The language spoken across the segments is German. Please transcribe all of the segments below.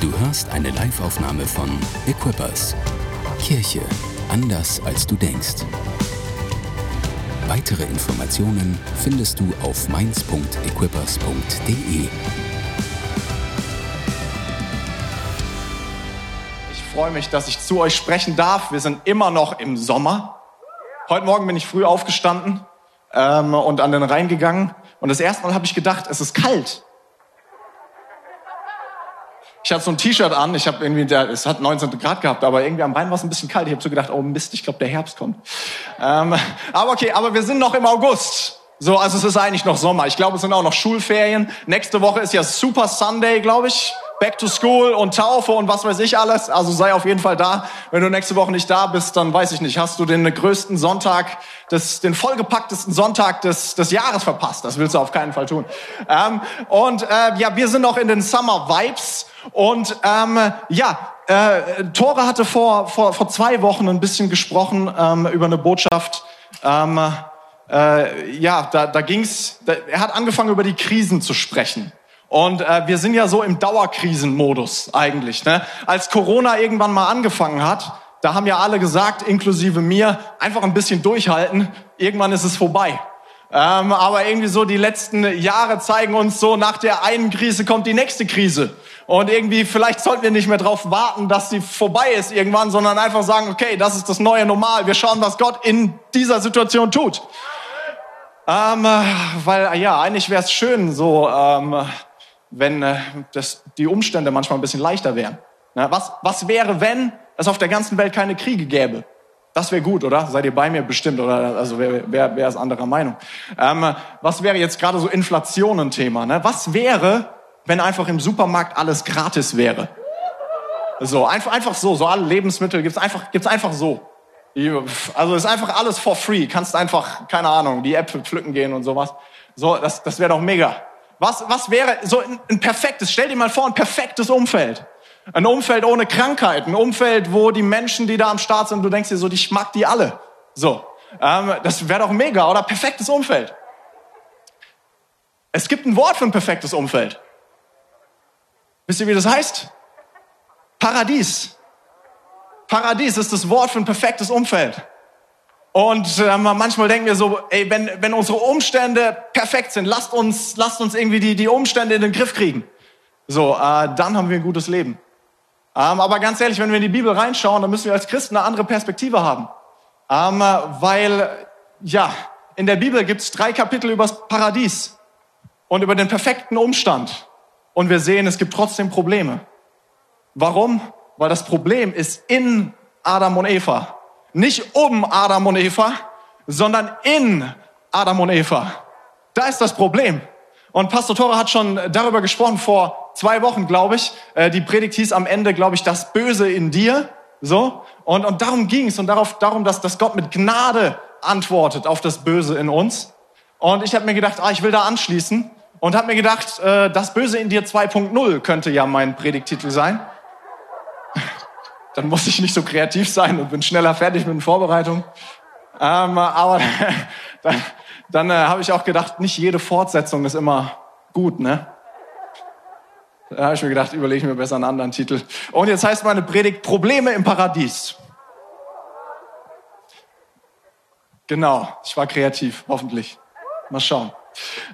Du hörst eine Live-Aufnahme von Equippers. Kirche anders als du denkst. Weitere Informationen findest du auf mainz.equippers.de. Ich freue mich, dass ich zu euch sprechen darf. Wir sind immer noch im Sommer. Heute Morgen bin ich früh aufgestanden ähm, und an den Rhein gegangen. Und das erste Mal habe ich gedacht, es ist kalt. Ich hatte so ein T-Shirt an, ich habe irgendwie, der, es hat 19 Grad gehabt, aber irgendwie am Rhein war es ein bisschen kalt. Ich habe so gedacht, oh Mist, ich glaube, der Herbst kommt. Ähm, aber okay, aber wir sind noch im August. So, also es ist eigentlich noch Sommer. Ich glaube, es sind auch noch Schulferien. Nächste Woche ist ja Super Sunday, glaube ich. Back to School und Taufe und was weiß ich alles. Also sei auf jeden Fall da. Wenn du nächste Woche nicht da bist, dann weiß ich nicht, hast du den größten Sonntag, des, den vollgepacktesten Sonntag des, des Jahres verpasst. Das willst du auf keinen Fall tun. Ähm, und äh, ja, wir sind noch in den Summer Vibes. Und ähm, ja, äh, Tore hatte vor, vor, vor zwei Wochen ein bisschen gesprochen ähm, über eine Botschaft. Ähm, äh, ja, da, da ging's. Da, er hat angefangen über die Krisen zu sprechen. Und äh, wir sind ja so im Dauerkrisenmodus eigentlich. Ne? Als Corona irgendwann mal angefangen hat, da haben ja alle gesagt, inklusive mir, einfach ein bisschen durchhalten. Irgendwann ist es vorbei. Ähm, aber irgendwie so die letzten Jahre zeigen uns so, nach der einen Krise kommt die nächste Krise. Und irgendwie, vielleicht sollten wir nicht mehr darauf warten, dass sie vorbei ist irgendwann, sondern einfach sagen, okay, das ist das neue Normal. Wir schauen, was Gott in dieser Situation tut. Ähm, weil, ja, eigentlich wäre es schön, so, ähm, wenn äh, das, die Umstände manchmal ein bisschen leichter wären. Na, was, was wäre, wenn es auf der ganzen Welt keine Kriege gäbe? Das wäre gut, oder? Seid ihr bei mir bestimmt, oder? Also wer, wer, wer ist anderer Meinung? Ähm, was wäre jetzt gerade so Inflation ein Thema? Ne? Was wäre, wenn einfach im Supermarkt alles gratis wäre. So, einfach, einfach so, so alle Lebensmittel gibt's einfach, gibt's einfach so. Also ist einfach alles for free. Kannst einfach, keine Ahnung, die Äpfel pflücken gehen und sowas. So, das, das wäre doch mega. Was, was wäre so ein, ein perfektes, stell dir mal vor, ein perfektes Umfeld. Ein Umfeld ohne Krankheit, ein Umfeld, wo die Menschen, die da am Start sind, du denkst dir so, ich mag die alle. So, ähm, das wäre doch mega, oder? Perfektes Umfeld. Es gibt ein Wort für ein perfektes Umfeld. Wisst ihr, wie das heißt? Paradies. Paradies ist das Wort für ein perfektes Umfeld. Und äh, manchmal denken wir so, ey, wenn, wenn unsere Umstände perfekt sind, lasst uns, lasst uns irgendwie die, die Umstände in den Griff kriegen. So, äh, dann haben wir ein gutes Leben. Ähm, aber ganz ehrlich, wenn wir in die Bibel reinschauen, dann müssen wir als Christen eine andere Perspektive haben. Ähm, weil, ja, in der Bibel gibt es drei Kapitel übers Paradies und über den perfekten Umstand und wir sehen, es gibt trotzdem Probleme. Warum? Weil das Problem ist in Adam und Eva. Nicht um Adam und Eva, sondern in Adam und Eva. Da ist das Problem. Und Pastor Tore hat schon darüber gesprochen vor zwei Wochen, glaube ich. Äh, die Predigt hieß am Ende, glaube ich, das Böse in dir. So. Und, und darum ging es und darauf, darum, dass, dass Gott mit Gnade antwortet auf das Böse in uns. Und ich habe mir gedacht, ah, ich will da anschließen und habe mir gedacht, äh, das Böse in dir 2.0 könnte ja mein Predigtitel sein. Dann muss ich nicht so kreativ sein und bin schneller fertig mit den Vorbereitungen. Ähm, aber dann, dann äh, habe ich auch gedacht, nicht jede Fortsetzung ist immer gut, ne? Da habe ich mir gedacht, überlege ich mir besser einen anderen Titel. Und jetzt heißt meine Predigt Probleme im Paradies. Genau, ich war kreativ, hoffentlich. Mal schauen.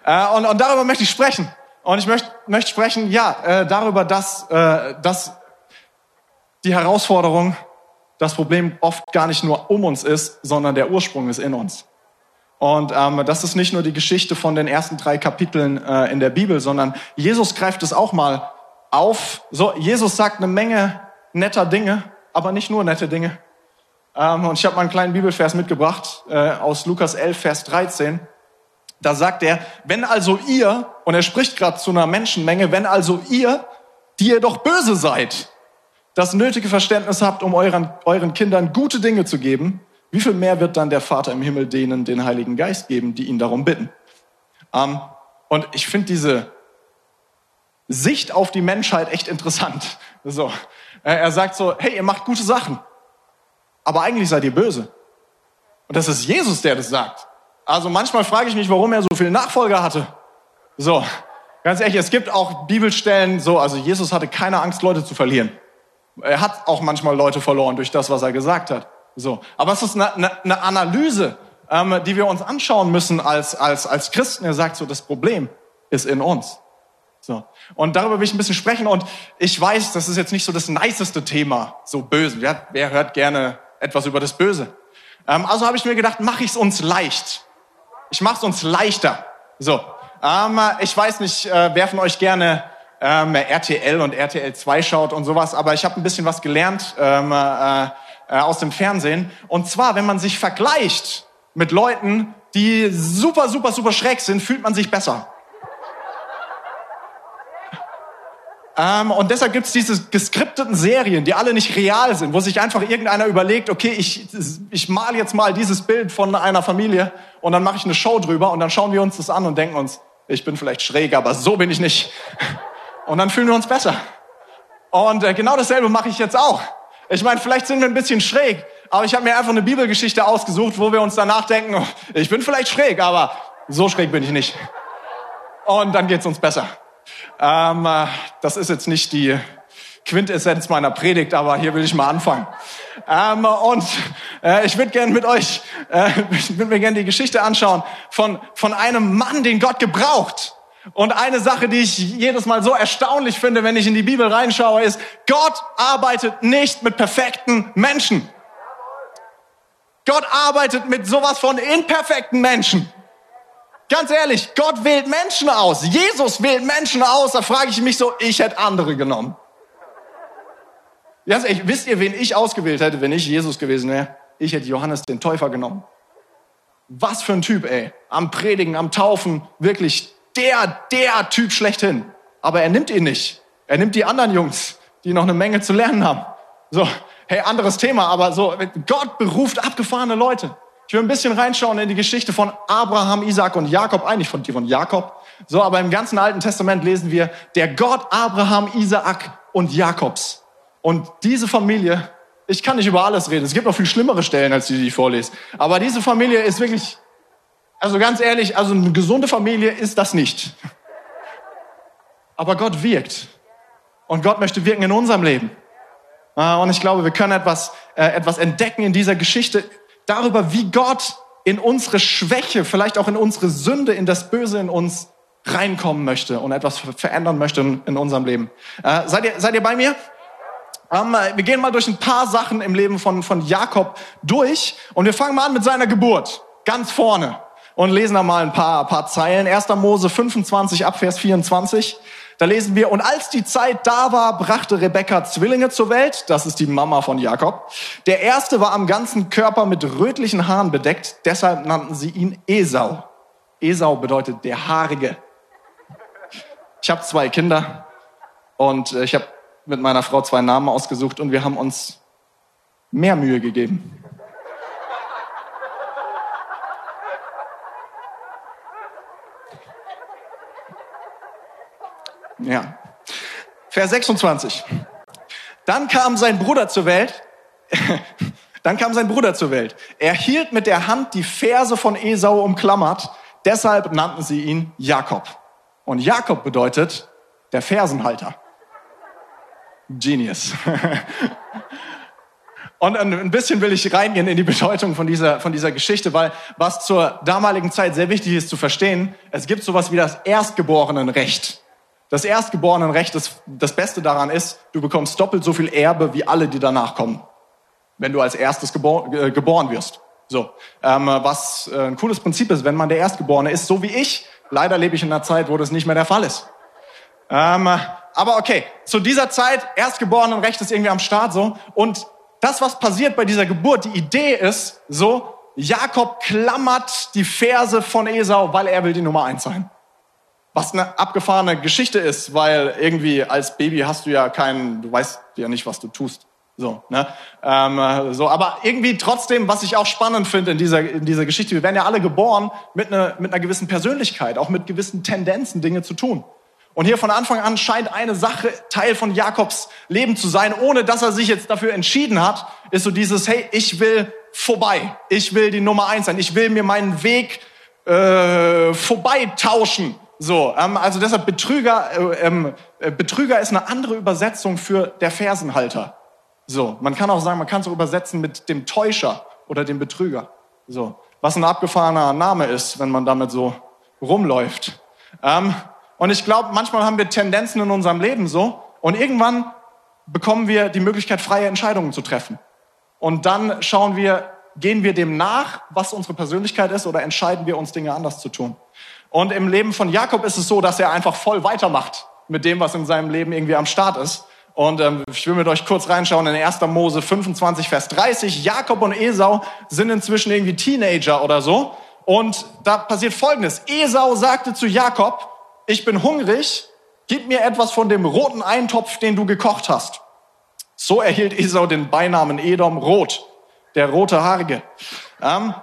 Äh, und, und darüber möchte ich sprechen. Und ich möchte, möchte sprechen, ja, äh, darüber, dass, äh, dass die Herausforderung, das Problem oft gar nicht nur um uns ist, sondern der Ursprung ist in uns. Und ähm, das ist nicht nur die Geschichte von den ersten drei Kapiteln äh, in der Bibel, sondern Jesus greift es auch mal auf. So, Jesus sagt eine Menge netter Dinge, aber nicht nur nette Dinge. Ähm, und ich habe mal einen kleinen Bibelvers mitgebracht äh, aus Lukas 11, Vers 13. Da sagt er, wenn also ihr, und er spricht gerade zu einer Menschenmenge, wenn also ihr, die ihr doch böse seid, das nötige Verständnis habt, um euren, euren Kindern gute Dinge zu geben, wie viel mehr wird dann der Vater im Himmel denen den Heiligen Geist geben, die ihn darum bitten? Ähm, und ich finde diese Sicht auf die Menschheit echt interessant. So, er sagt so, hey, ihr macht gute Sachen, aber eigentlich seid ihr böse. Und das ist Jesus, der das sagt. Also manchmal frage ich mich, warum er so viele Nachfolger hatte. So, Ganz ehrlich, es gibt auch Bibelstellen so, also Jesus hatte keine Angst, Leute zu verlieren. Er hat auch manchmal Leute verloren durch das, was er gesagt hat. So, aber es ist eine, eine, eine Analyse, ähm, die wir uns anschauen müssen als als als Christen. Er sagt so, das Problem ist in uns. So. Und darüber will ich ein bisschen sprechen. Und ich weiß, das ist jetzt nicht so das niceste Thema, so böse. Wer, wer hört gerne etwas über das Böse? Ähm, also habe ich mir gedacht, mache ich es uns leicht. Ich mache es uns leichter. So. Ähm, ich weiß nicht, äh, wer von euch gerne ähm, RTL und RTL 2 schaut und sowas, aber ich habe ein bisschen was gelernt ähm, äh, äh, aus dem Fernsehen. Und zwar, wenn man sich vergleicht mit Leuten, die super, super, super schräg sind, fühlt man sich besser. Ähm, und deshalb gibt's diese geskripteten Serien, die alle nicht real sind, wo sich einfach irgendeiner überlegt, okay, ich, ich mal jetzt mal dieses Bild von einer Familie und dann mache ich eine Show drüber und dann schauen wir uns das an und denken uns, ich bin vielleicht schräg, aber so bin ich nicht. Und dann fühlen wir uns besser. Und äh, genau dasselbe mache ich jetzt auch. Ich meine, vielleicht sind wir ein bisschen schräg, aber ich habe mir einfach eine Bibelgeschichte ausgesucht, wo wir uns danach denken, oh, ich bin vielleicht schräg, aber so schräg bin ich nicht. Und dann geht's uns besser. Ähm, äh, das ist jetzt nicht die Quintessenz meiner Predigt, aber hier will ich mal anfangen. Ähm, und äh, ich würde gerne mit euch, äh, ich würde mir gerne die Geschichte anschauen von, von einem Mann, den Gott gebraucht. Und eine Sache, die ich jedes Mal so erstaunlich finde, wenn ich in die Bibel reinschaue, ist, Gott arbeitet nicht mit perfekten Menschen. Gott arbeitet mit sowas von imperfekten Menschen. Ganz ehrlich, Gott wählt Menschen aus. Jesus wählt Menschen aus. Da frage ich mich so, ich hätte andere genommen. Ganz ehrlich, wisst ihr, wen ich ausgewählt hätte, wenn ich Jesus gewesen wäre? Ich hätte Johannes den Täufer genommen. Was für ein Typ, ey. Am Predigen, am Taufen, wirklich der, der Typ schlechthin. Aber er nimmt ihn nicht. Er nimmt die anderen Jungs, die noch eine Menge zu lernen haben. So, hey, anderes Thema, aber so, Gott beruft abgefahrene Leute. Ich will ein bisschen reinschauen in die Geschichte von Abraham, Isaac und Jakob, eigentlich von, die von Jakob. So, aber im ganzen Alten Testament lesen wir, der Gott Abraham, Isaac und Jakobs. Und diese Familie, ich kann nicht über alles reden. Es gibt noch viel schlimmere Stellen, als die, die ich vorlese. Aber diese Familie ist wirklich, also ganz ehrlich, also eine gesunde Familie ist das nicht. Aber Gott wirkt. Und Gott möchte wirken in unserem Leben. Ah, und ich glaube, wir können etwas, äh, etwas entdecken in dieser Geschichte darüber, wie Gott in unsere Schwäche, vielleicht auch in unsere Sünde, in das Böse in uns reinkommen möchte und etwas verändern möchte in, unserem Leben. Äh, seid, ihr, seid ihr bei mir? Ähm, wir gehen mal durch ein paar Sachen im Leben von, von Jakob durch und wir fangen mal an mit seiner Geburt. Ganz vorne. Und lesen da mal ein paar, paar Zeilen. 1. Mose 25 ab Vers 24. Da lesen wir, und als die Zeit da war, brachte Rebekka Zwillinge zur Welt. Das ist die Mama von Jakob. Der erste war am ganzen Körper mit rötlichen Haaren bedeckt. Deshalb nannten sie ihn Esau. Esau bedeutet der Haarige. Ich habe zwei Kinder und äh, ich habe mit meiner Frau zwei Namen ausgesucht und wir haben uns mehr Mühe gegeben. Ja. Vers 26. Dann kam sein Bruder zur Welt. Dann kam sein Bruder zur Welt. Er hielt mit der Hand die Ferse von Esau umklammert. Deshalb nannten sie ihn Jakob. Und Jakob bedeutet der Fersenhalter. Genius. Und ein bisschen will ich reingehen in die Bedeutung von dieser, von dieser Geschichte, weil was zur damaligen Zeit sehr wichtig ist zu verstehen, es gibt sowas wie das Erstgeborenenrecht. Das Erstgeborenenrecht, das, das Beste daran ist, du bekommst doppelt so viel Erbe wie alle, die danach kommen, wenn du als erstes gebor äh, geboren wirst. So, ähm, was äh, ein cooles Prinzip ist, wenn man der Erstgeborene ist, so wie ich. Leider lebe ich in einer Zeit, wo das nicht mehr der Fall ist. Ähm, aber okay, zu dieser Zeit, Erstgeborenenrecht ist irgendwie am Start so. Und das, was passiert bei dieser Geburt, die Idee ist so, Jakob klammert die Verse von Esau, weil er will die Nummer eins sein. Was eine abgefahrene Geschichte ist, weil irgendwie als Baby hast du ja keinen, du weißt ja nicht, was du tust. So, ne? Ähm, so, aber irgendwie trotzdem, was ich auch spannend finde in dieser, in dieser Geschichte, wir werden ja alle geboren mit, ne, mit einer gewissen Persönlichkeit, auch mit gewissen Tendenzen, Dinge zu tun. Und hier von Anfang an scheint eine Sache Teil von Jakobs Leben zu sein, ohne dass er sich jetzt dafür entschieden hat, ist so dieses, hey, ich will vorbei, ich will die Nummer eins sein, ich will mir meinen Weg äh, vorbei tauschen So, ähm, also deshalb Betrüger, äh, ähm, äh, Betrüger ist eine andere Übersetzung für der Fersenhalter. So, man kann auch sagen, man kann es auch übersetzen mit dem Täuscher oder dem Betrüger. So, was ein abgefahrener Name ist, wenn man damit so rumläuft. Ähm, und ich glaube, manchmal haben wir Tendenzen in unserem Leben so und irgendwann bekommen wir die Möglichkeit, freie Entscheidungen zu treffen. Und dann schauen wir, gehen wir dem nach, was unsere Persönlichkeit ist, oder entscheiden wir uns, Dinge anders zu tun? Und im Leben von Jakob ist es so, dass er einfach voll weitermacht mit dem, was in seinem Leben irgendwie am Start ist. Und ähm, ich will mit euch kurz reinschauen in 1. Mose 25, Vers 30. Jakob und Esau sind inzwischen irgendwie Teenager oder so. Und da passiert Folgendes. Esau sagte zu Jakob, ich bin hungrig, gib mir etwas von dem roten Eintopf, den du gekocht hast. So erhielt Esau den Beinamen Edom Rot, der rote Haarige. Ähm,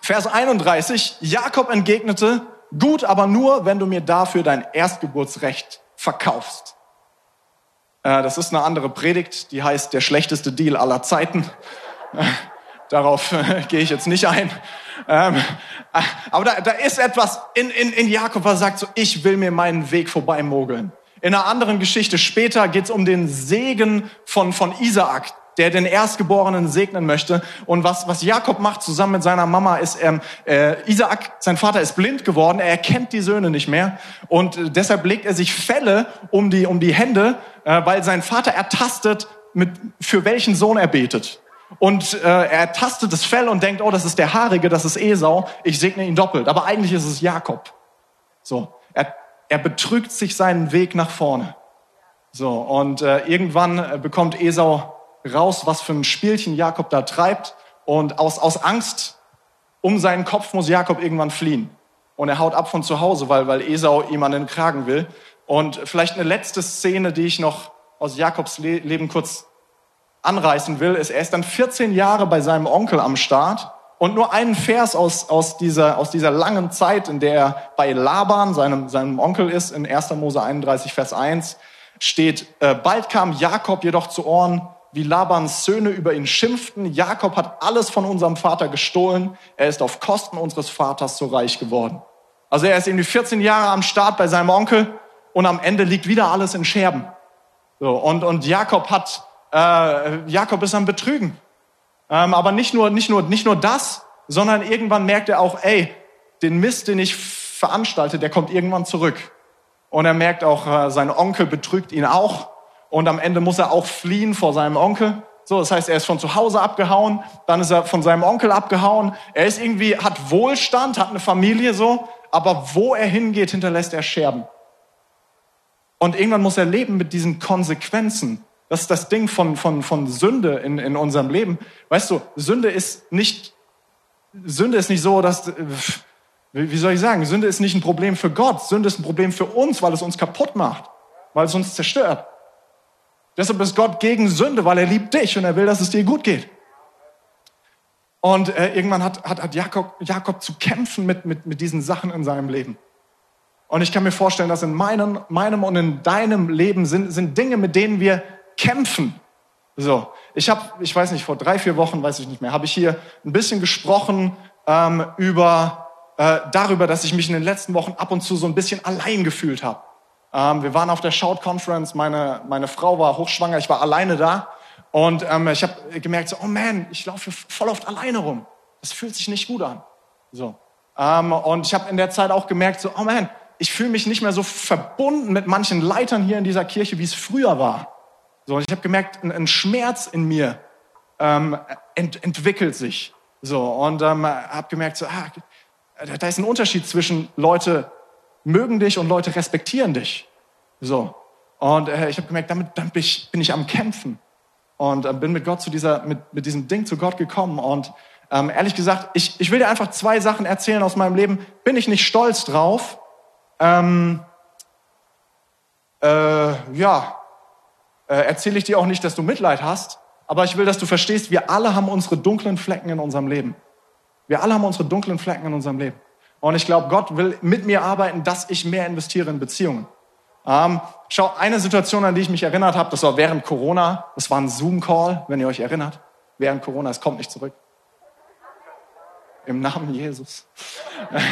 Vers 31, Jakob entgegnete, gut, aber nur, wenn du mir dafür dein Erstgeburtsrecht verkaufst. Äh, das ist eine andere Predigt, die heißt der schlechteste Deal aller Zeiten. Darauf äh, gehe ich jetzt nicht ein. Ähm, äh, aber da, da ist etwas in, in, in Jakob, was sagt so, ich will mir meinen Weg vorbeimogeln. In einer anderen Geschichte später geht es um den Segen von, von Isaak, der den Erstgeborenen segnen möchte. Und was, was Jakob macht zusammen mit seiner Mama ist, ähm, äh, Isaak, sein Vater ist blind geworden, er erkennt die Söhne nicht mehr. Und äh, deshalb legt er sich Felle um die, um die Hände, äh, weil sein Vater ertastet, mit, für welchen Sohn er betet. Und äh, er tastet das Fell und denkt, oh, das ist der Haarige, das ist Esau, ich segne ihn doppelt. Aber eigentlich ist es Jakob. So, er er betrügt sich seinen Weg nach vorne. So, und äh, irgendwann äh, bekommt Esau raus, was für ein Spielchen Jakob da treibt. Und aus, aus Angst um seinen Kopf muss Jakob irgendwann fliehen. Und er haut ab von zu Hause, weil, weil Esau ihm an den Kragen will. Und vielleicht eine letzte Szene, die ich noch aus Jakobs Le Leben kurz anreißen will, ist, er ist dann 14 Jahre bei seinem Onkel am Start und nur einen Vers aus, aus, dieser, aus dieser langen Zeit, in der er bei Laban, seinem, seinem Onkel ist, in 1. Mose 31, Vers 1, steht, äh, bald kam Jakob jedoch zu Ohren, wie Labans Söhne über ihn schimpften. Jakob hat alles von unserem Vater gestohlen. Er ist auf Kosten unseres Vaters so reich geworden. Also er ist irgendwie 14 Jahre am Start bei seinem Onkel und am Ende liegt wieder alles in Scherben. So, und, und Jakob hat, äh, Jakob ist am Betrügen. Ähm, aber nicht nur, nicht, nur, nicht nur das, sondern irgendwann merkt er auch, ey, den Mist, den ich veranstalte, der kommt irgendwann zurück. Und er merkt auch, äh, sein Onkel betrügt ihn auch. Und am Ende muss er auch fliehen vor seinem Onkel. So, das heißt, er ist von zu Hause abgehauen, dann ist er von seinem Onkel abgehauen. Er ist irgendwie, hat Wohlstand, hat eine Familie so, aber wo er hingeht, hinterlässt er Scherben. Und irgendwann muss er leben mit diesen Konsequenzen das ist das Ding von, von, von Sünde in, in unserem Leben. Weißt du, Sünde ist nicht, Sünde ist nicht so, dass, wie soll ich sagen, Sünde ist nicht ein Problem für Gott. Sünde ist ein Problem für uns, weil es uns kaputt macht, weil es uns zerstört. Deshalb ist Gott gegen Sünde, weil er liebt dich und er will, dass es dir gut geht. Und äh, irgendwann hat, hat, hat Jakob, Jakob zu kämpfen mit, mit, mit diesen Sachen in seinem Leben. Und ich kann mir vorstellen, dass in meinem, meinem und in deinem Leben sind, sind Dinge, mit denen wir kämpfen. So, ich habe, ich weiß nicht, vor drei, vier Wochen, weiß ich nicht mehr, habe ich hier ein bisschen gesprochen ähm, über äh, darüber, dass ich mich in den letzten Wochen ab und zu so ein bisschen allein gefühlt habe. Ähm, wir waren auf der Shout Conference, meine meine Frau war hochschwanger, ich war alleine da und ähm, ich habe gemerkt, so, oh man, ich laufe voll oft alleine rum. Das fühlt sich nicht gut an. So ähm, und ich habe in der Zeit auch gemerkt, so, oh man, ich fühle mich nicht mehr so verbunden mit manchen Leitern hier in dieser Kirche, wie es früher war. So, und ich habe gemerkt, ein, ein, Schmerz in mir ähm, ent, entwickelt sich. So, und ähm, habe gemerkt, so, ah, da ist ein Unterschied zwischen Leute mögen dich und Leute respektieren dich. So. Und äh, ich habe gemerkt, damit, damit bin, ich, bin ich am Kämpfen. Und äh, bin mit Gott zu dieser, mit, mit diesem Ding zu Gott gekommen. Und ähm, ehrlich gesagt, ich, ich will dir einfach zwei Sachen erzählen aus meinem Leben. Bin ich nicht stolz drauf? Ähm, äh, ja, äh, erzähle ich dir auch nicht, dass du Mitleid hast, aber ich will, dass du verstehst, wir alle haben unsere dunklen Flecken in unserem Leben. Wir alle haben unsere dunklen Flecken in unserem Leben. Und ich glaube, Gott will mit mir arbeiten, dass ich mehr investiere in Beziehungen. Ähm, schau, eine Situation, an die ich mich erinnert habe, das war während Corona. Das war ein Zoom-Call, wenn ihr euch erinnert. Während Corona, es kommt nicht zurück. im Namen Jesus.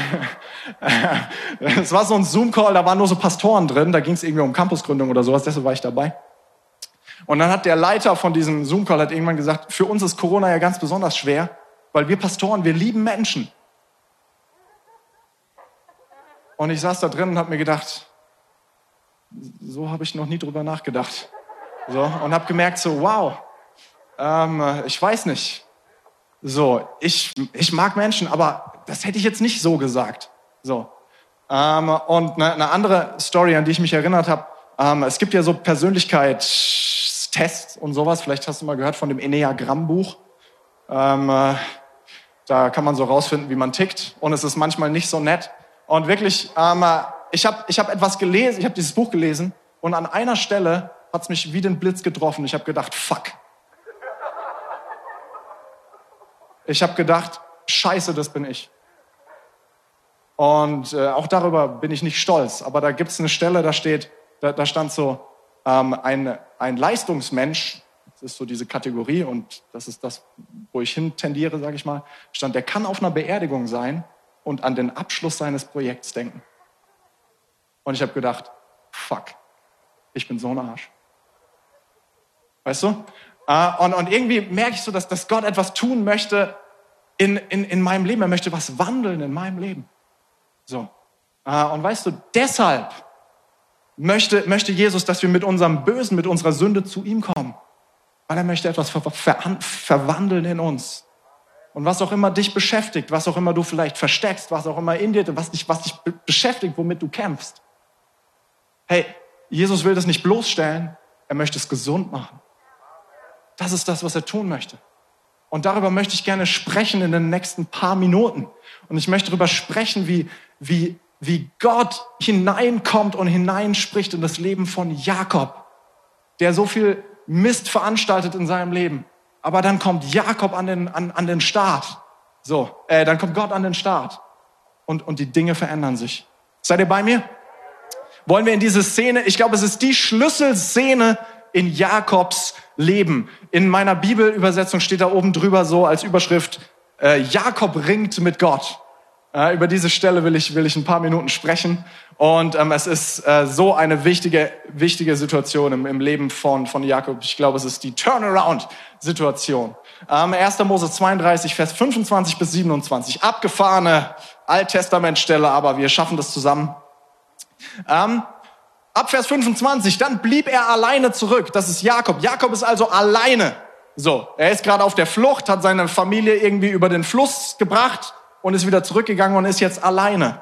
Es war so ein Zoom-Call, da waren nur so Pastoren drin, da ging es irgendwie um Campusgründung oder sowas, deshalb war ich dabei. Und dann hat der Leiter von diesem Zoom-Call irgendwann gesagt, für uns ist Corona ja ganz besonders schwer, weil wir Pastoren, wir lieben Menschen. Und ich saß da drin und habe mir gedacht, so habe ich noch nie drüber nachgedacht. So, und habe gemerkt, so, wow, ähm, ich weiß nicht. So, ich, ich mag Menschen, aber das hätte ich jetzt nicht so gesagt. So. Ähm, und eine, eine andere Story, an die ich mich erinnert habe, ähm, es gibt ja so Persönlichkeitstests und sowas. Vielleicht hast du mal gehört von dem Enneagramm-Buch. Ähm, äh, da kann man so rausfinden, wie man tickt. Und es ist manchmal nicht so nett. Und wirklich, ähm, äh, ich habe ich hab etwas gelesen, ich habe dieses Buch gelesen und an einer Stelle hat es mich wie den Blitz getroffen. Ich habe gedacht, fuck. Ich habe gedacht, scheiße, das bin ich. Und äh, auch darüber bin ich nicht stolz. Aber da gibt es eine Stelle, da steht, da, da stand so, ähm, ein, ein Leistungsmensch, das ist so diese Kategorie und das ist das, wo ich hin tendiere, sage ich mal, stand, der kann auf einer Beerdigung sein und an den Abschluss seines Projekts denken. Und ich habe gedacht, fuck, ich bin so ein Arsch. Weißt du? Äh, und, und irgendwie merke ich so, dass, dass Gott etwas tun möchte in, in, in meinem Leben. Er möchte was wandeln in meinem Leben. So. Äh, und weißt du, deshalb möchte, möchte Jesus, dass wir mit unserem Bösen, mit unserer Sünde zu ihm kommen. Weil er möchte etwas ver ver verwandeln in uns. Und was auch immer dich beschäftigt, was auch immer du vielleicht versteckst, was auch immer in dir, was dich, was dich beschäftigt, womit du kämpfst. Hey, Jesus will das nicht bloßstellen, er möchte es gesund machen. Das ist das, was er tun möchte. Und darüber möchte ich gerne sprechen in den nächsten paar Minuten. Und ich möchte darüber sprechen, wie, wie, wie Gott hineinkommt und hineinspricht in das Leben von Jakob, der so viel Mist veranstaltet in seinem Leben. Aber dann kommt Jakob an den, an, an den Start. So, äh, dann kommt Gott an den Start. Und, und die Dinge verändern sich. Seid ihr bei mir? Wollen wir in diese Szene, ich glaube, es ist die Schlüsselszene in Jakobs Leben. In meiner Bibelübersetzung steht da oben drüber so als Überschrift, äh, Jakob ringt mit Gott. Äh, über diese Stelle will ich, will ich ein paar Minuten sprechen. Und ähm, es ist äh, so eine wichtige, wichtige Situation im, im Leben von, von Jakob. Ich glaube, es ist die Turnaround-Situation. Ähm, 1. Mose 32, Vers 25 bis 27. Abgefahrene Alttestamentstelle, aber wir schaffen das zusammen. Ähm, Ab Vers 25, dann blieb er alleine zurück. Das ist Jakob. Jakob ist also alleine. So, er ist gerade auf der Flucht, hat seine Familie irgendwie über den Fluss gebracht und ist wieder zurückgegangen und ist jetzt alleine.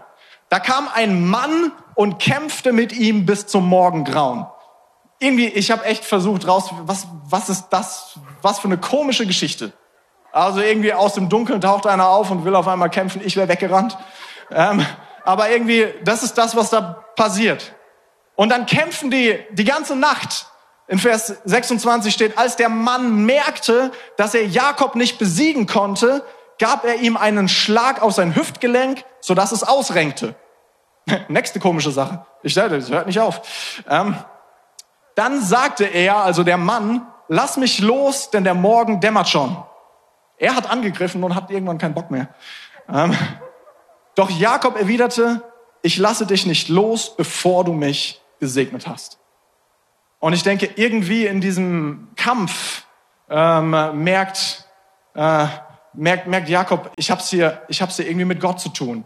Da kam ein Mann und kämpfte mit ihm bis zum Morgengrauen. Irgendwie, ich habe echt versucht raus, was, was ist das, was für eine komische Geschichte. Also irgendwie aus dem Dunkeln taucht einer auf und will auf einmal kämpfen, ich wäre weggerannt. Ähm, aber irgendwie, das ist das, was da passiert. Und dann kämpfen die die ganze Nacht. In Vers 26 steht, als der Mann merkte, dass er Jakob nicht besiegen konnte, gab er ihm einen Schlag auf sein Hüftgelenk, sodass es ausrenkte. Nächste komische Sache. Ich sage, das hört nicht auf. Ähm, dann sagte er, also der Mann, lass mich los, denn der Morgen dämmert schon. Er hat angegriffen und hat irgendwann keinen Bock mehr. Ähm, doch Jakob erwiderte, ich lasse dich nicht los, bevor du mich gesegnet hast. Und ich denke, irgendwie in diesem Kampf ähm, merkt, äh, merkt, merkt Jakob, ich habe es hier, ich hab's hier irgendwie mit Gott zu tun.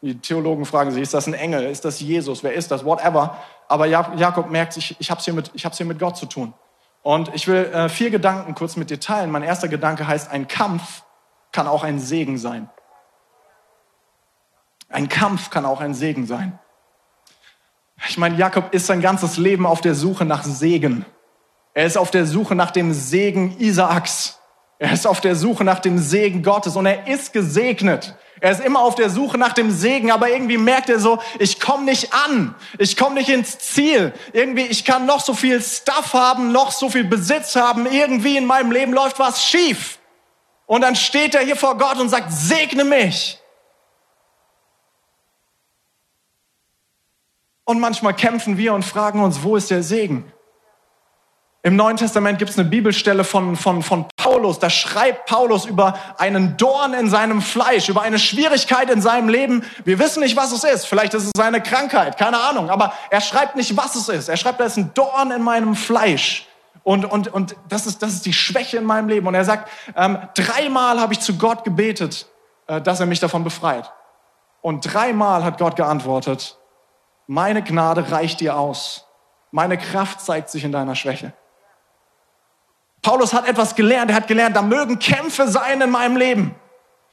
Die Theologen fragen sich, ist das ein Engel, ist das Jesus, wer ist das, whatever. Aber Jakob merkt, ich, ich habe es hier, mit, ich hier mit Gott zu tun. Und ich will äh, vier Gedanken kurz mit dir teilen. Mein erster Gedanke heißt, ein Kampf kann auch ein Segen sein. Ein Kampf kann auch ein Segen sein. Ich meine, Jakob ist sein ganzes Leben auf der Suche nach Segen. Er ist auf der Suche nach dem Segen Isaaks. Er ist auf der Suche nach dem Segen Gottes und er ist gesegnet. Er ist immer auf der Suche nach dem Segen, aber irgendwie merkt er so, ich komme nicht an, ich komme nicht ins Ziel. Irgendwie, ich kann noch so viel Stuff haben, noch so viel Besitz haben, irgendwie in meinem Leben läuft was schief. Und dann steht er hier vor Gott und sagt, segne mich. Und manchmal kämpfen wir und fragen uns, wo ist der Segen? Im Neuen Testament gibt es eine Bibelstelle von, von, von Paulus, da schreibt Paulus über einen Dorn in seinem Fleisch, über eine Schwierigkeit in seinem Leben. Wir wissen nicht, was es ist. Vielleicht ist es eine Krankheit, keine Ahnung. Aber er schreibt nicht, was es ist. Er schreibt, da ist ein Dorn in meinem Fleisch. Und, und, und das, ist, das ist die Schwäche in meinem Leben. Und er sagt, ähm, dreimal habe ich zu Gott gebetet, äh, dass er mich davon befreit. Und dreimal hat Gott geantwortet, meine Gnade reicht dir aus. Meine Kraft zeigt sich in deiner Schwäche. Paulus hat etwas gelernt. Er hat gelernt, da mögen Kämpfe sein in meinem Leben.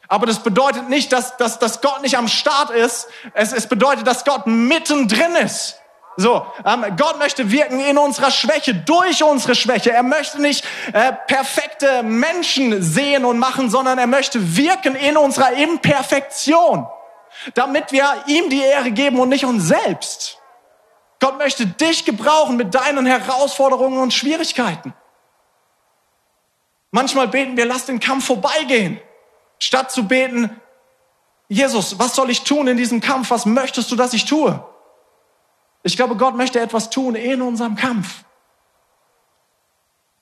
Aber das bedeutet nicht, dass, dass, dass Gott nicht am Start ist. Es, es bedeutet, dass Gott mittendrin ist. So, ähm, Gott möchte wirken in unserer Schwäche, durch unsere Schwäche. Er möchte nicht äh, perfekte Menschen sehen und machen, sondern er möchte wirken in unserer Imperfektion, damit wir ihm die Ehre geben und nicht uns selbst. Gott möchte dich gebrauchen mit deinen Herausforderungen und Schwierigkeiten. Manchmal beten wir, lass den Kampf vorbeigehen, statt zu beten, Jesus, was soll ich tun in diesem Kampf? Was möchtest du, dass ich tue? Ich glaube, Gott möchte etwas tun in unserem Kampf.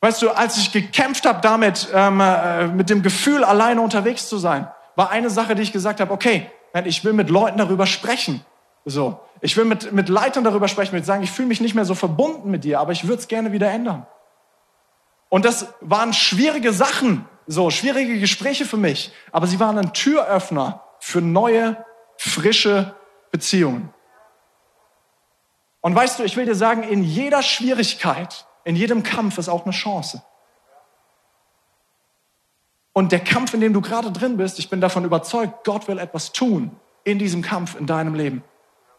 Weißt du, als ich gekämpft habe damit, ähm, äh, mit dem Gefühl, alleine unterwegs zu sein, war eine Sache, die ich gesagt habe, okay, ich will mit Leuten darüber sprechen. So, ich will mit, mit Leitern darüber sprechen, mit sagen, ich fühle mich nicht mehr so verbunden mit dir, aber ich würde es gerne wieder ändern. Und das waren schwierige Sachen, so schwierige Gespräche für mich, aber sie waren ein Türöffner für neue, frische Beziehungen. Und weißt du, ich will dir sagen, in jeder Schwierigkeit, in jedem Kampf ist auch eine Chance. Und der Kampf, in dem du gerade drin bist, ich bin davon überzeugt, Gott will etwas tun in diesem Kampf in deinem Leben.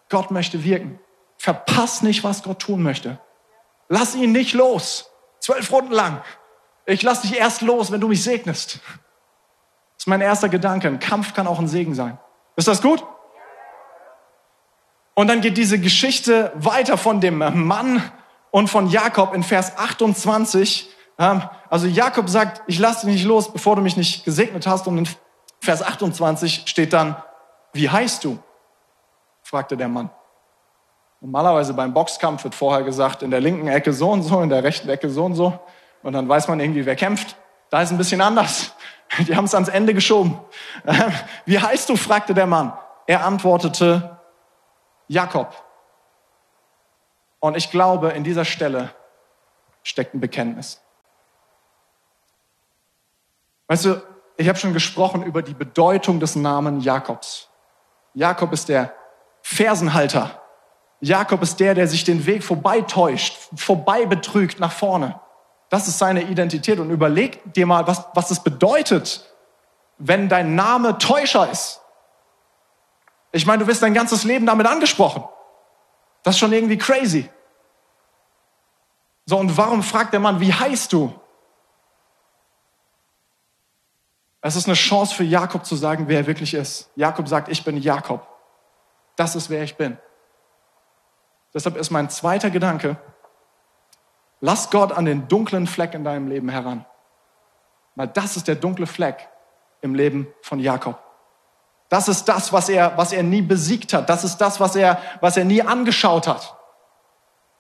Gott möchte wirken. Verpass nicht, was Gott tun möchte. Lass ihn nicht los. Zwölf Runden lang. Ich lass dich erst los, wenn du mich segnest. Das ist mein erster Gedanke. Ein Kampf kann auch ein Segen sein. Ist das gut? Und dann geht diese Geschichte weiter von dem Mann und von Jakob in Vers 28. Ähm, also Jakob sagt, ich lasse dich nicht los, bevor du mich nicht gesegnet hast. Und in Vers 28 steht dann, wie heißt du? fragte der Mann. Normalerweise beim Boxkampf wird vorher gesagt, in der linken Ecke so und so, in der rechten Ecke so und so. Und dann weiß man irgendwie, wer kämpft. Da ist ein bisschen anders. Die haben es ans Ende geschoben. Ähm, wie heißt du? fragte der Mann. Er antwortete, Jakob. Und ich glaube, in dieser Stelle steckt ein Bekenntnis. Weißt du, ich habe schon gesprochen über die Bedeutung des Namen Jakobs. Jakob ist der Fersenhalter. Jakob ist der, der sich den Weg vorbeitäuscht, vorbei betrügt nach vorne. Das ist seine Identität. Und überleg dir mal, was, was es bedeutet, wenn dein Name Täuscher ist. Ich meine, du wirst dein ganzes Leben damit angesprochen. Das ist schon irgendwie crazy. So, und warum fragt der Mann, wie heißt du? Es ist eine Chance für Jakob zu sagen, wer er wirklich ist. Jakob sagt, ich bin Jakob. Das ist, wer ich bin. Deshalb ist mein zweiter Gedanke, lass Gott an den dunklen Fleck in deinem Leben heran. Weil das ist der dunkle Fleck im Leben von Jakob. Das ist das, was er, was er nie besiegt hat. Das ist das, was er, was er nie angeschaut hat.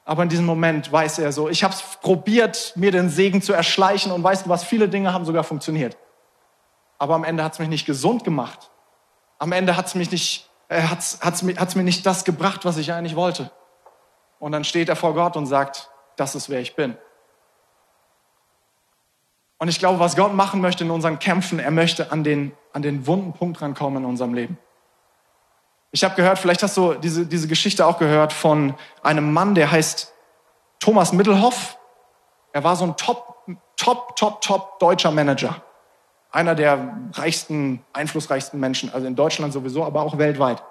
Aber in diesem Moment weiß er so, ich habe es probiert, mir den Segen zu erschleichen und weißt du was, viele Dinge haben sogar funktioniert. Aber am Ende hat es mich nicht gesund gemacht. Am Ende hat es äh, hat's, hat's, hat's mir nicht das gebracht, was ich eigentlich wollte. Und dann steht er vor Gott und sagt, das ist wer ich bin. Und ich glaube, was Gott machen möchte in unseren Kämpfen, er möchte an den, an den wunden Punkt rankommen in unserem Leben. Ich habe gehört, vielleicht hast du diese, diese Geschichte auch gehört von einem Mann, der heißt Thomas Mittelhoff. Er war so ein top, top, top, top deutscher Manager. Einer der reichsten, einflussreichsten Menschen, also in Deutschland sowieso, aber auch weltweit.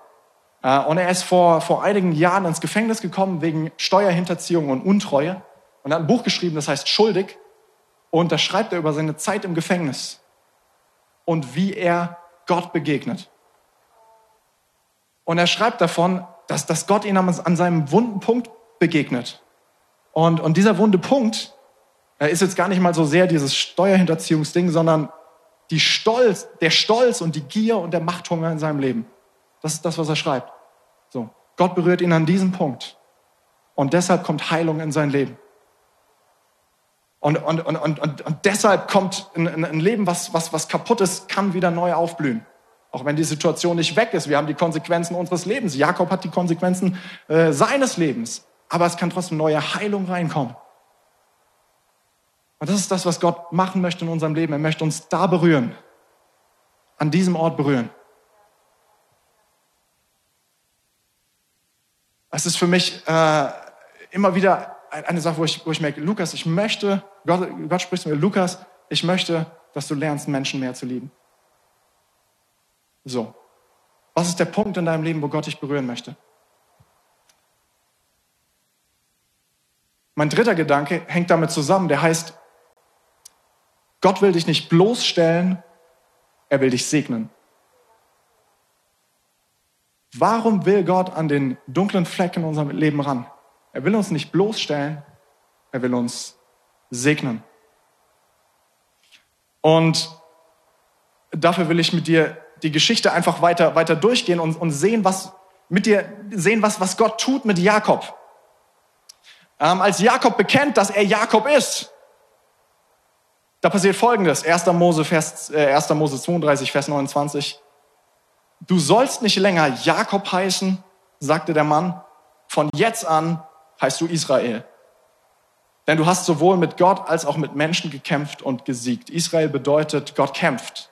Äh, und er ist vor, vor einigen Jahren ins Gefängnis gekommen wegen Steuerhinterziehung und Untreue und hat ein Buch geschrieben, das heißt Schuldig. Und da schreibt er über seine Zeit im Gefängnis und wie er Gott begegnet. Und er schreibt davon, dass, dass Gott ihn an seinem wunden Punkt begegnet. Und, und dieser wunde Punkt er ist jetzt gar nicht mal so sehr dieses Steuerhinterziehungsding, sondern die Stolz, der Stolz und die Gier und der Machthunger in seinem Leben. Das ist das, was er schreibt. So. Gott berührt ihn an diesem Punkt. Und deshalb kommt Heilung in sein Leben. Und, und, und, und, und, deshalb kommt ein, ein Leben, was, was, was kaputt ist, kann wieder neu aufblühen. Auch wenn die Situation nicht weg ist. Wir haben die Konsequenzen unseres Lebens. Jakob hat die Konsequenzen äh, seines Lebens. Aber es kann trotzdem neue Heilung reinkommen. Und das ist das, was Gott machen möchte in unserem Leben. Er möchte uns da berühren. An diesem Ort berühren. Es ist für mich äh, immer wieder eine Sache, wo ich, wo ich merke, Lukas, ich möchte, Gott, Gott spricht zu mir, Lukas, ich möchte, dass du lernst, Menschen mehr zu lieben. So. Was ist der Punkt in deinem Leben, wo Gott dich berühren möchte? Mein dritter Gedanke hängt damit zusammen, der heißt, Gott will dich nicht bloßstellen, er will dich segnen. Warum will Gott an den dunklen Fleck in unserem Leben ran? Er will uns nicht bloßstellen, er will uns segnen. Und dafür will ich mit dir die Geschichte einfach weiter, weiter durchgehen und, und sehen, was mit dir sehen, was, was Gott tut mit Jakob. Ähm, als Jakob bekennt, dass er Jakob ist, da passiert Folgendes. 1. Mose, Vers, äh, 1. Mose 32, Vers 29. Du sollst nicht länger Jakob heißen, sagte der Mann. Von jetzt an heißt du Israel. Denn du hast sowohl mit Gott als auch mit Menschen gekämpft und gesiegt. Israel bedeutet, Gott kämpft.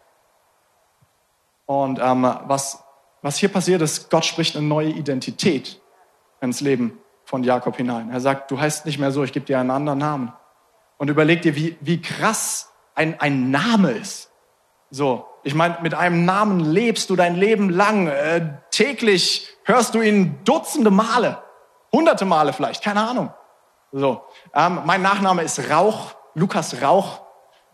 Und ähm, was, was hier passiert ist, Gott spricht eine neue Identität ins Leben von Jakob hinein. Er sagt, du heißt nicht mehr so, ich gebe dir einen anderen Namen. Und überleg dir, wie, wie krass ein, ein Name ist. So, ich meine, mit einem Namen lebst du dein Leben lang. Äh, täglich hörst du ihn Dutzende Male, hunderte Male vielleicht, keine Ahnung. So, ähm, mein Nachname ist Rauch, Lukas Rauch.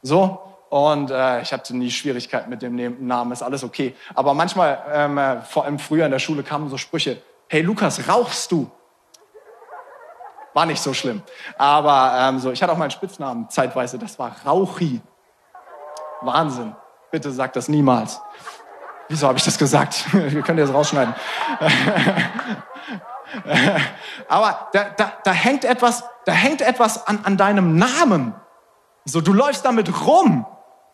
So, und äh, ich hatte nie Schwierigkeiten mit dem Namen, ist alles okay. Aber manchmal, ähm, äh, vor allem früher in der Schule, kamen so Sprüche, hey Lukas, rauchst du? War nicht so schlimm. Aber ähm, so, ich hatte auch meinen Spitznamen zeitweise, das war Rauchi. Wahnsinn. Bitte sag das niemals. Wieso habe ich das gesagt? Wir können das rausschneiden. Aber da, da, da hängt etwas, da hängt etwas an, an deinem Namen. So, du läufst damit rum.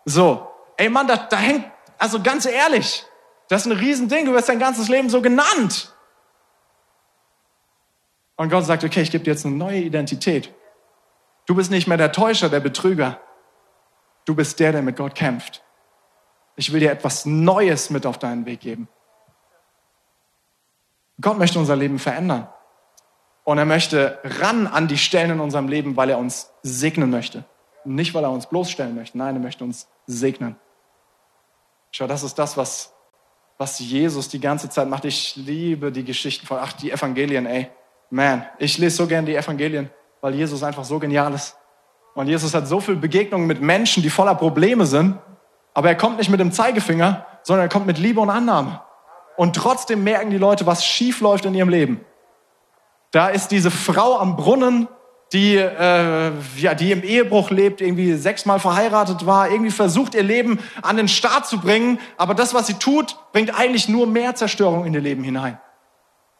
So, ey Mann, da, da hängt, also ganz ehrlich, das ist ein Riesending. Du wirst dein ganzes Leben so genannt. Und Gott sagt, okay, ich gebe dir jetzt eine neue Identität. Du bist nicht mehr der Täuscher, der Betrüger. Du bist der, der mit Gott kämpft. Ich will dir etwas Neues mit auf deinen Weg geben. Gott möchte unser Leben verändern. Und er möchte ran an die Stellen in unserem Leben, weil er uns segnen möchte. Nicht, weil er uns bloßstellen möchte. Nein, er möchte uns segnen. Schau, das ist das, was, was Jesus die ganze Zeit macht. Ich liebe die Geschichten von, ach, die Evangelien, ey. Man, ich lese so gern die Evangelien, weil Jesus einfach so genial ist. Und Jesus hat so viele Begegnungen mit Menschen, die voller Probleme sind. Aber er kommt nicht mit dem Zeigefinger, sondern er kommt mit Liebe und Annahme. Und trotzdem merken die Leute, was schief läuft in ihrem Leben. Da ist diese Frau am Brunnen, die, äh, ja, die im Ehebruch lebt, irgendwie sechsmal verheiratet war, irgendwie versucht, ihr Leben an den Start zu bringen. Aber das, was sie tut, bringt eigentlich nur mehr Zerstörung in ihr Leben hinein.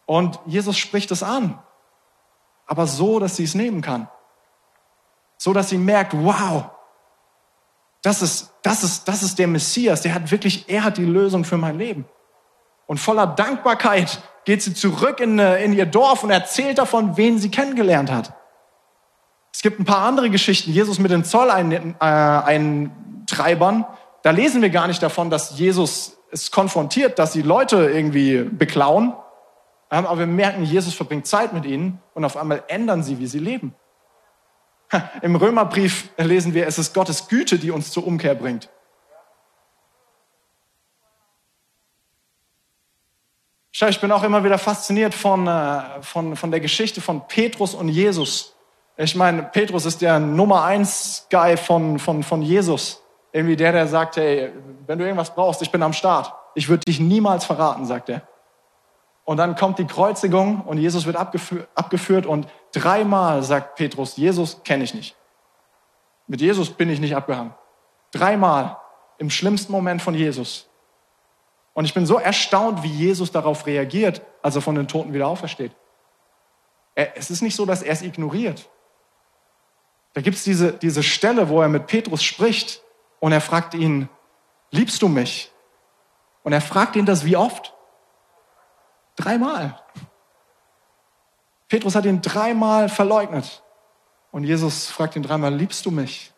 Und Jesus spricht es an. Aber so, dass sie es nehmen kann. So, dass sie merkt, wow, das ist, das ist, das ist der Messias. Der hat wirklich, er hat die Lösung für mein Leben. Und voller Dankbarkeit geht sie zurück in, äh, in ihr Dorf und erzählt davon, wen sie kennengelernt hat. Es gibt ein paar andere Geschichten. Jesus mit den Zolleintreibern. Äh, da lesen wir gar nicht davon, dass Jesus es konfrontiert, dass die Leute irgendwie beklauen. Ähm, aber wir merken, Jesus verbringt Zeit mit ihnen und auf einmal ändern sie, wie sie leben. Im Römerbrief lesen wir, es ist Gottes Güte, die uns zur Umkehr bringt. Schau, ich bin auch immer wieder fasziniert von, äh, von, von der Geschichte von Petrus und Jesus. Ich meine, Petrus ist der Nummer eins Guy von, von, von Jesus. Irgendwie der, der sagt, hey, wenn du irgendwas brauchst, ich bin am Start. Ich würde dich niemals verraten, sagt er. Und dann kommt die Kreuzigung und Jesus wird abgeführt, abgeführt und dreimal sagt Petrus, Jesus kenne ich nicht. Mit Jesus bin ich nicht abgehangen. Dreimal im schlimmsten Moment von Jesus. Und ich bin so erstaunt, wie Jesus darauf reagiert, als er von den Toten wieder aufersteht. Es ist nicht so, dass er es ignoriert. Da gibt's diese, diese Stelle, wo er mit Petrus spricht und er fragt ihn, liebst du mich? Und er fragt ihn das wie oft? Dreimal. Petrus hat ihn dreimal verleugnet. Und Jesus fragt ihn dreimal, liebst du mich?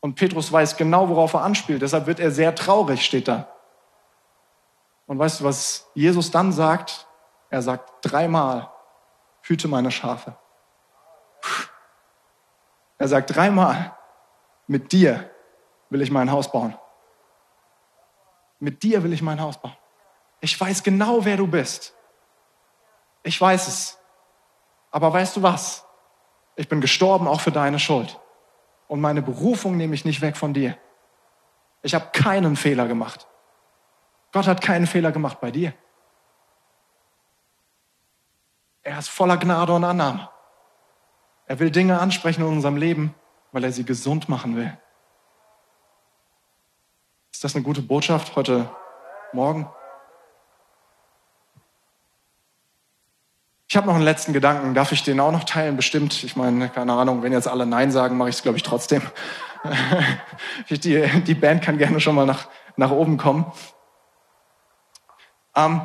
Und Petrus weiß genau, worauf er anspielt. Deshalb wird er sehr traurig, steht da. Und weißt du, was Jesus dann sagt? Er sagt dreimal, hüte meine Schafe. Er sagt dreimal, mit dir will ich mein Haus bauen. Mit dir will ich mein Haus bauen. Ich weiß genau, wer du bist. Ich weiß es. Aber weißt du was? Ich bin gestorben auch für deine Schuld. Und meine Berufung nehme ich nicht weg von dir. Ich habe keinen Fehler gemacht. Gott hat keinen Fehler gemacht bei dir. Er ist voller Gnade und Annahme. Er will Dinge ansprechen in unserem Leben, weil er sie gesund machen will. Ist das eine gute Botschaft heute Morgen? Ich habe noch einen letzten Gedanken. Darf ich den auch noch teilen? Bestimmt. Ich meine, keine Ahnung, wenn jetzt alle Nein sagen, mache ich es, glaube ich, trotzdem. die, die Band kann gerne schon mal nach, nach oben kommen. Ähm,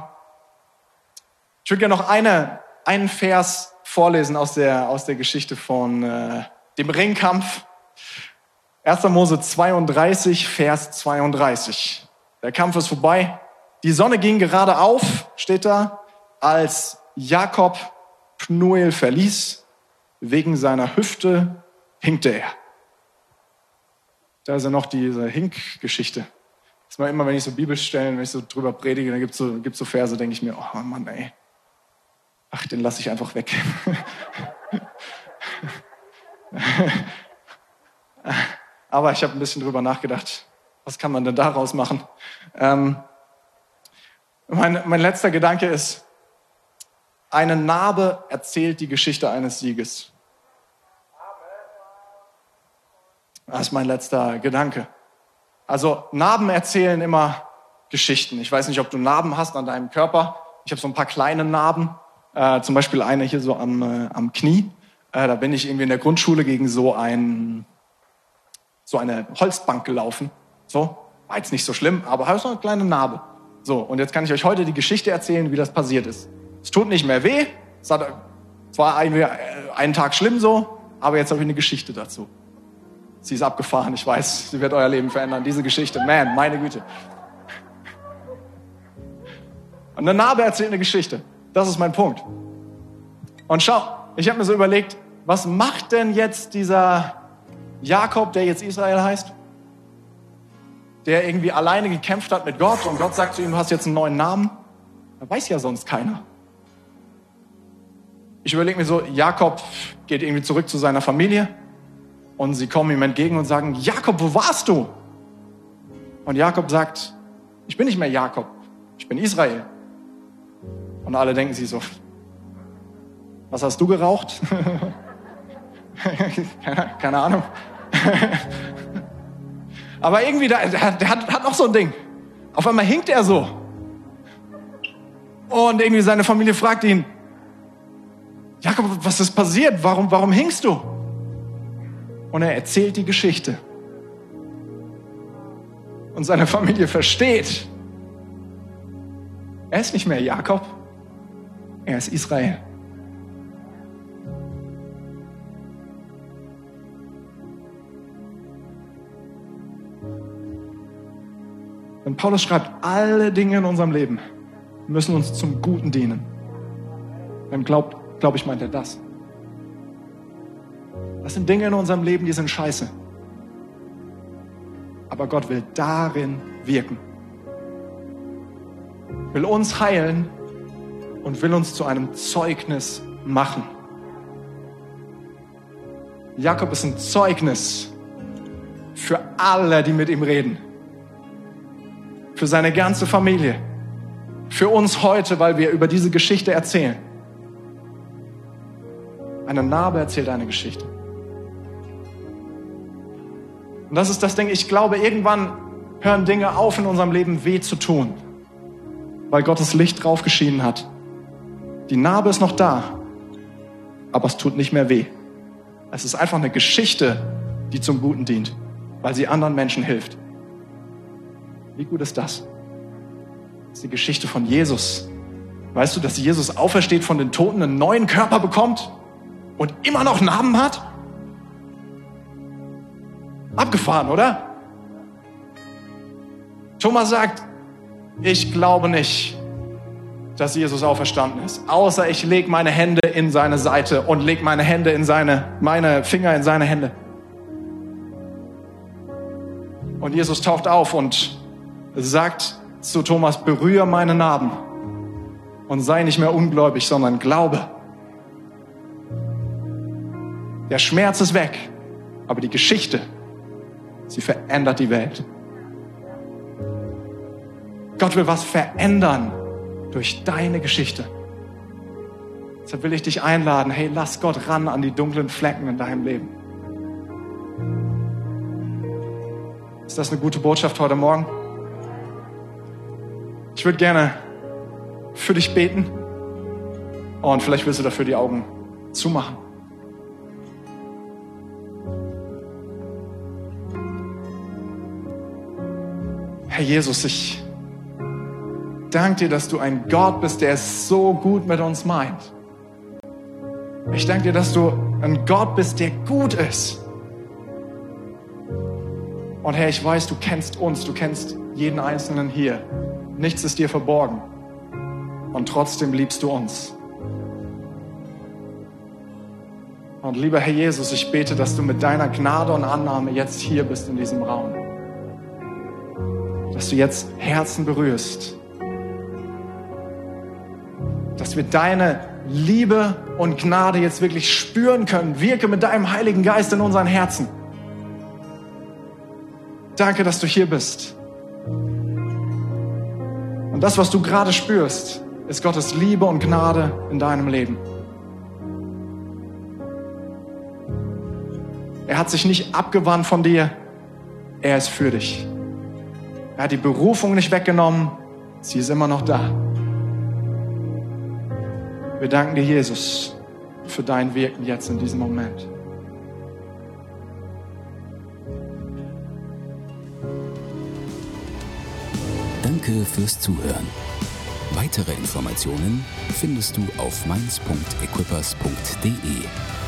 ich würde gerne noch eine, einen Vers vorlesen aus der, aus der Geschichte von äh, dem Ringkampf. 1. Mose 32, Vers 32. Der Kampf ist vorbei. Die Sonne ging gerade auf, steht da, als Jakob Pnuel verließ, wegen seiner Hüfte hinkte er. Da ist ja noch diese Hink-Geschichte. Das war immer, wenn ich so Bibelstellen, wenn ich so drüber predige, dann gibt's so, gibt's so Verse, denke ich mir, oh Mann, ey. Ach, den lasse ich einfach weg. Aber ich habe ein bisschen drüber nachgedacht. Was kann man denn daraus machen? Ähm, mein, mein letzter Gedanke ist, eine Narbe erzählt die Geschichte eines Sieges. Das ist mein letzter Gedanke. Also Narben erzählen immer Geschichten. Ich weiß nicht, ob du Narben hast an deinem Körper. Ich habe so ein paar kleine Narben, äh, zum Beispiel eine hier so am, äh, am Knie. Äh, da bin ich irgendwie in der Grundschule gegen so ein so eine Holzbank gelaufen. So, war jetzt nicht so schlimm, aber habe so eine kleine Narbe. So, und jetzt kann ich euch heute die Geschichte erzählen, wie das passiert ist. Es tut nicht mehr weh. Es, hat, war ein, einen Tag schlimm so, aber jetzt habe ich eine Geschichte dazu. Sie ist abgefahren, ich weiß, sie wird euer Leben verändern. Diese Geschichte, man, meine Güte. Und eine Narbe erzählt eine Geschichte. Das ist mein Punkt. Und schau, ich habe mir so überlegt, was macht denn jetzt dieser Jakob, der jetzt Israel heißt? Der irgendwie alleine gekämpft hat mit Gott und Gott sagt zu ihm, du hast jetzt einen neuen Namen. Da weiß ja sonst keiner ich überlege mir so, Jakob geht irgendwie zurück zu seiner Familie und sie kommen ihm entgegen und sagen, Jakob, wo warst du? Und Jakob sagt, ich bin nicht mehr Jakob, ich bin Israel. Und alle denken sich so, was hast du geraucht? keine, Ahnung. Aber irgendwie, der, der, der hat, hat noch so ein Ding. Auf einmal hinkt er so. Und irgendwie seine Familie fragt ihn, Jakob, was ist passiert? Warum, warum hingst du? Und er erzählt die Geschichte. Und seine Familie versteht, er ist nicht mehr Jakob, er ist Israel. Und Paulus schreibt, alle Dinge in unserem Leben müssen uns zum Guten dienen. Dann glaubt glaube ich, meint er das. Das sind Dinge in unserem Leben, die sind scheiße. Aber Gott will darin wirken. Will uns heilen und will uns zu einem Zeugnis machen. Jakob ist ein Zeugnis für alle, die mit ihm reden. Für seine ganze Familie. Für uns heute, weil wir über diese Geschichte erzählen. Eine Narbe erzählt eine Geschichte. Und das ist das Ding, ich glaube, irgendwann hören Dinge auf in unserem Leben weh zu tun, weil Gottes Licht drauf geschienen hat. Die Narbe ist noch da, aber es tut nicht mehr weh. Es ist einfach eine Geschichte, die zum Guten dient, weil sie anderen Menschen hilft. Wie gut ist das? Das ist die Geschichte von Jesus. Weißt du, dass Jesus aufersteht von den Toten, einen neuen Körper bekommt und immer noch Narben hat? Abgefahren, oder? Thomas sagt, ich glaube nicht, dass Jesus auferstanden ist, außer ich lege meine Hände in seine Seite und lege meine Hände in seine, meine Finger in seine Hände. Und Jesus taucht auf und sagt zu Thomas, berühre meine Narben und sei nicht mehr ungläubig, sondern glaube. Der Schmerz ist weg, aber die Geschichte, sie verändert die Welt. Gott will was verändern durch deine Geschichte. Deshalb will ich dich einladen, hey, lass Gott ran an die dunklen Flecken in deinem Leben. Ist das eine gute Botschaft heute Morgen? Ich würde gerne für dich beten und vielleicht willst du dafür die Augen zumachen. Herr Jesus, ich danke dir, dass du ein Gott bist, der es so gut mit uns meint. Ich danke dir, dass du ein Gott bist, der gut ist. Und Herr, ich weiß, du kennst uns, du kennst jeden Einzelnen hier. Nichts ist dir verborgen. Und trotzdem liebst du uns. Und lieber Herr Jesus, ich bete, dass du mit deiner Gnade und Annahme jetzt hier bist in diesem Raum. Dass du jetzt Herzen berührst dass wir deine Liebe und Gnade jetzt wirklich spüren können. Wirke mit deinem Heiligen Geist in unseren Herzen. Danke, dass du hier bist. Und das, was du gerade spürst, ist Gottes Liebe und Gnade in deinem Leben. Er hat sich nicht abgewandt von dir, er ist für dich. Er hat die Berufung nicht weggenommen, sie ist immer noch da. Wir danken dir, Jesus, für dein Wirken jetzt in diesem Moment. Danke fürs Zuhören. Weitere Informationen findest du auf mainz.equippers.de.